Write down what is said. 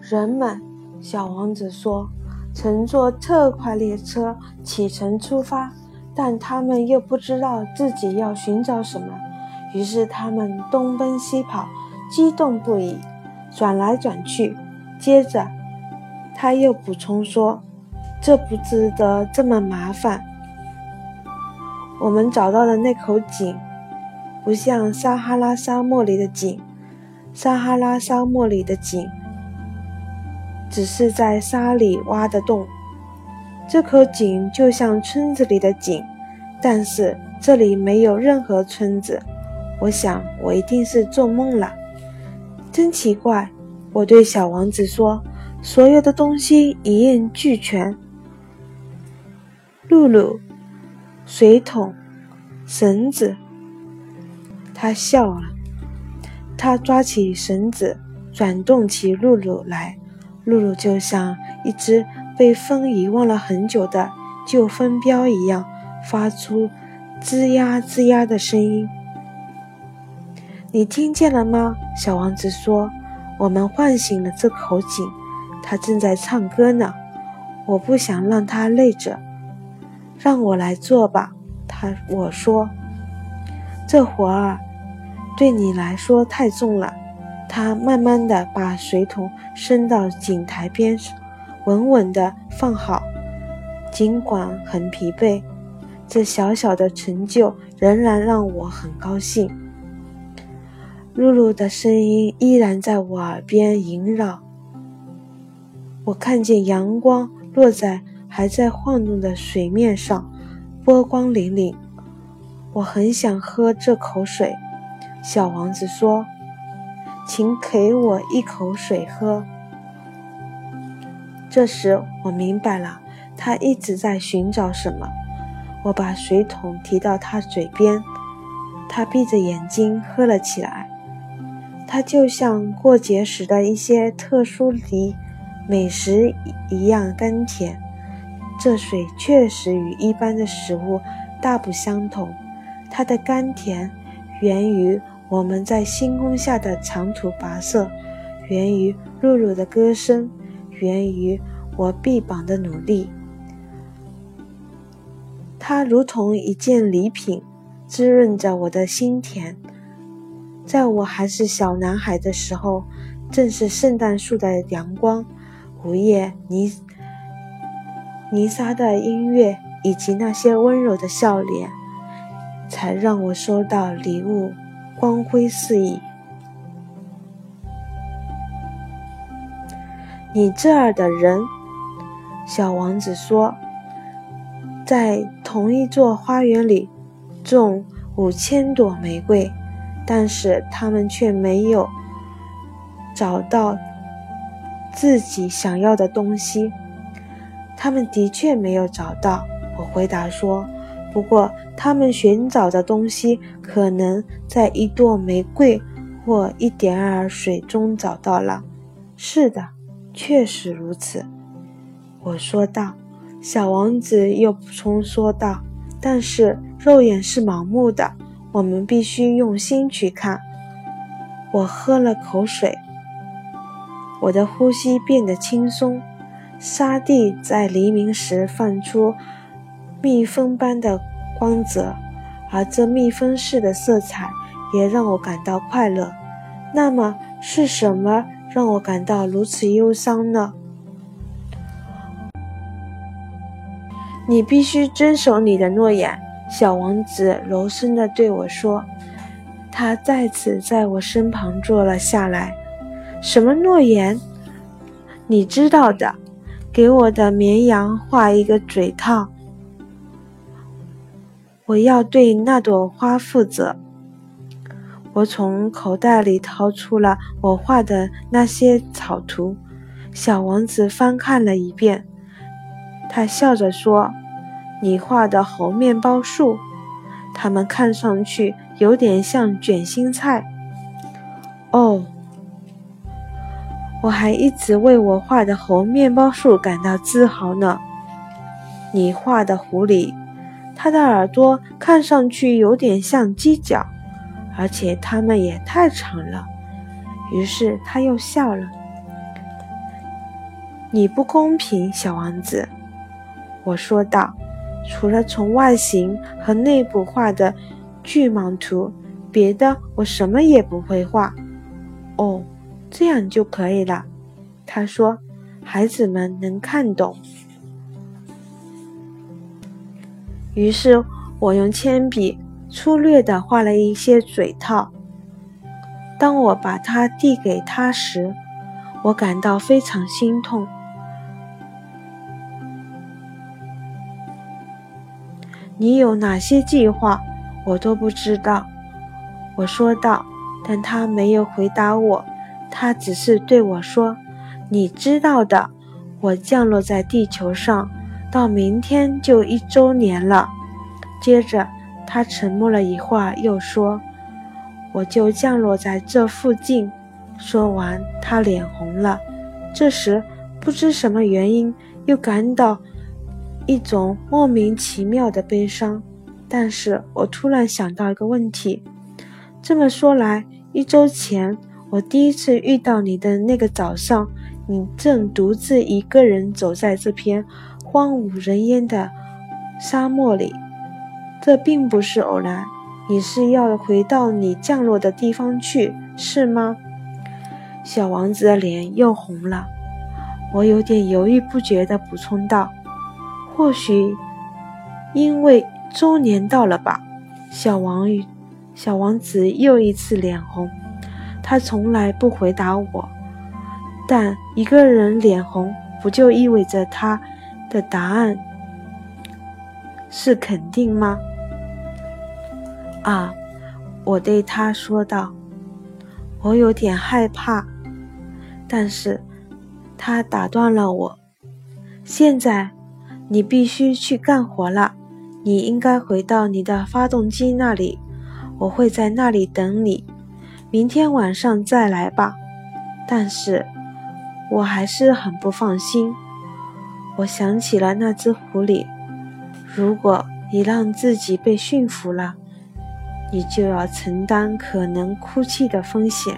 人们，小王子说，乘坐特快列车启程出发，但他们又不知道自己要寻找什么，于是他们东奔西跑，激动不已，转来转去。接着，他又补充说：“这不值得这么麻烦。我们找到的那口井，不像撒哈拉沙漠里的井，撒哈拉沙漠里的井。”只是在沙里挖的洞，这口井就像村子里的井，但是这里没有任何村子。我想我一定是做梦了，真奇怪。我对小王子说：“所有的东西一应俱全，露露、水桶、绳子。”他笑了，他抓起绳子，转动起露露来。露露就像一只被风遗忘了很久的旧风标一样，发出吱呀吱呀的声音。你听见了吗？小王子说：“我们唤醒了这口井，它正在唱歌呢。我不想让它累着，让我来做吧。”他我说：“这活儿对你来说太重了。”他慢慢地把水桶伸到井台边，稳稳地放好。尽管很疲惫，这小小的成就仍然让我很高兴。露露的声音依然在我耳边萦绕。我看见阳光落在还在晃动的水面上，波光粼粼。我很想喝这口水，小王子说。请给我一口水喝。这时我明白了，他一直在寻找什么。我把水桶提到他嘴边，他闭着眼睛喝了起来。它就像过节时的一些特殊梨美食一样甘甜。这水确实与一般的食物大不相同，它的甘甜源于。我们在星空下的长途跋涉，源于露露的歌声，源于我臂膀的努力。它如同一件礼品，滋润着我的心田。在我还是小男孩的时候，正是圣诞树的阳光、午夜泥泥沙的音乐以及那些温柔的笑脸，才让我收到礼物。光辉四溢。你这儿的人，小王子说，在同一座花园里种五千朵玫瑰，但是他们却没有找到自己想要的东西。他们的确没有找到，我回答说。不过，他们寻找的东西可能在一朵玫瑰或一点儿水中找到了。是的，确实如此，我说道。小王子又补充说道：“但是肉眼是盲目的，我们必须用心去看。”我喝了口水，我的呼吸变得轻松。沙地在黎明时泛出。蜜蜂般的光泽，而这蜜蜂似的色彩也让我感到快乐。那么是什么让我感到如此忧伤呢？你必须遵守你的诺言，小王子柔声地对我说。他再次在我身旁坐了下来。什么诺言？你知道的，给我的绵羊画一个嘴套。我要对那朵花负责。我从口袋里掏出了我画的那些草图，小王子翻看了一遍，他笑着说：“你画的猴面包树，它们看上去有点像卷心菜。”哦，我还一直为我画的猴面包树感到自豪呢。你画的狐狸。他的耳朵看上去有点像犄角，而且它们也太长了。于是他又笑了。你不公平，小王子。”我说道，“除了从外形和内部画的巨蟒图，别的我什么也不会画。”哦，这样就可以了。他说：“孩子们能看懂。”于是我用铅笔粗略地画了一些嘴套。当我把它递给他时，我感到非常心痛。你有哪些计划？我都不知道。我说道，但他没有回答我，他只是对我说。你知道的，我降落在地球上，到明天就一周年了。接着，他沉默了一会儿，又说：“我就降落在这附近。”说完，他脸红了。这时，不知什么原因，又感到一种莫名其妙的悲伤。但是我突然想到一个问题：这么说来，一周前我第一次遇到你的那个早上。你正独自一个人走在这片荒无人烟的沙漠里，这并不是偶然。你是要回到你降落的地方去，是吗？小王子的脸又红了。我有点犹豫不决地补充道：“或许因为周年到了吧。”小王小王子又一次脸红。他从来不回答我。但一个人脸红，不就意味着他的答案是肯定吗？啊，我对他说道。我有点害怕，但是他打断了我。现在你必须去干活了，你应该回到你的发动机那里，我会在那里等你。明天晚上再来吧。但是。我还是很不放心。我想起了那只狐狸。如果你让自己被驯服了，你就要承担可能哭泣的风险。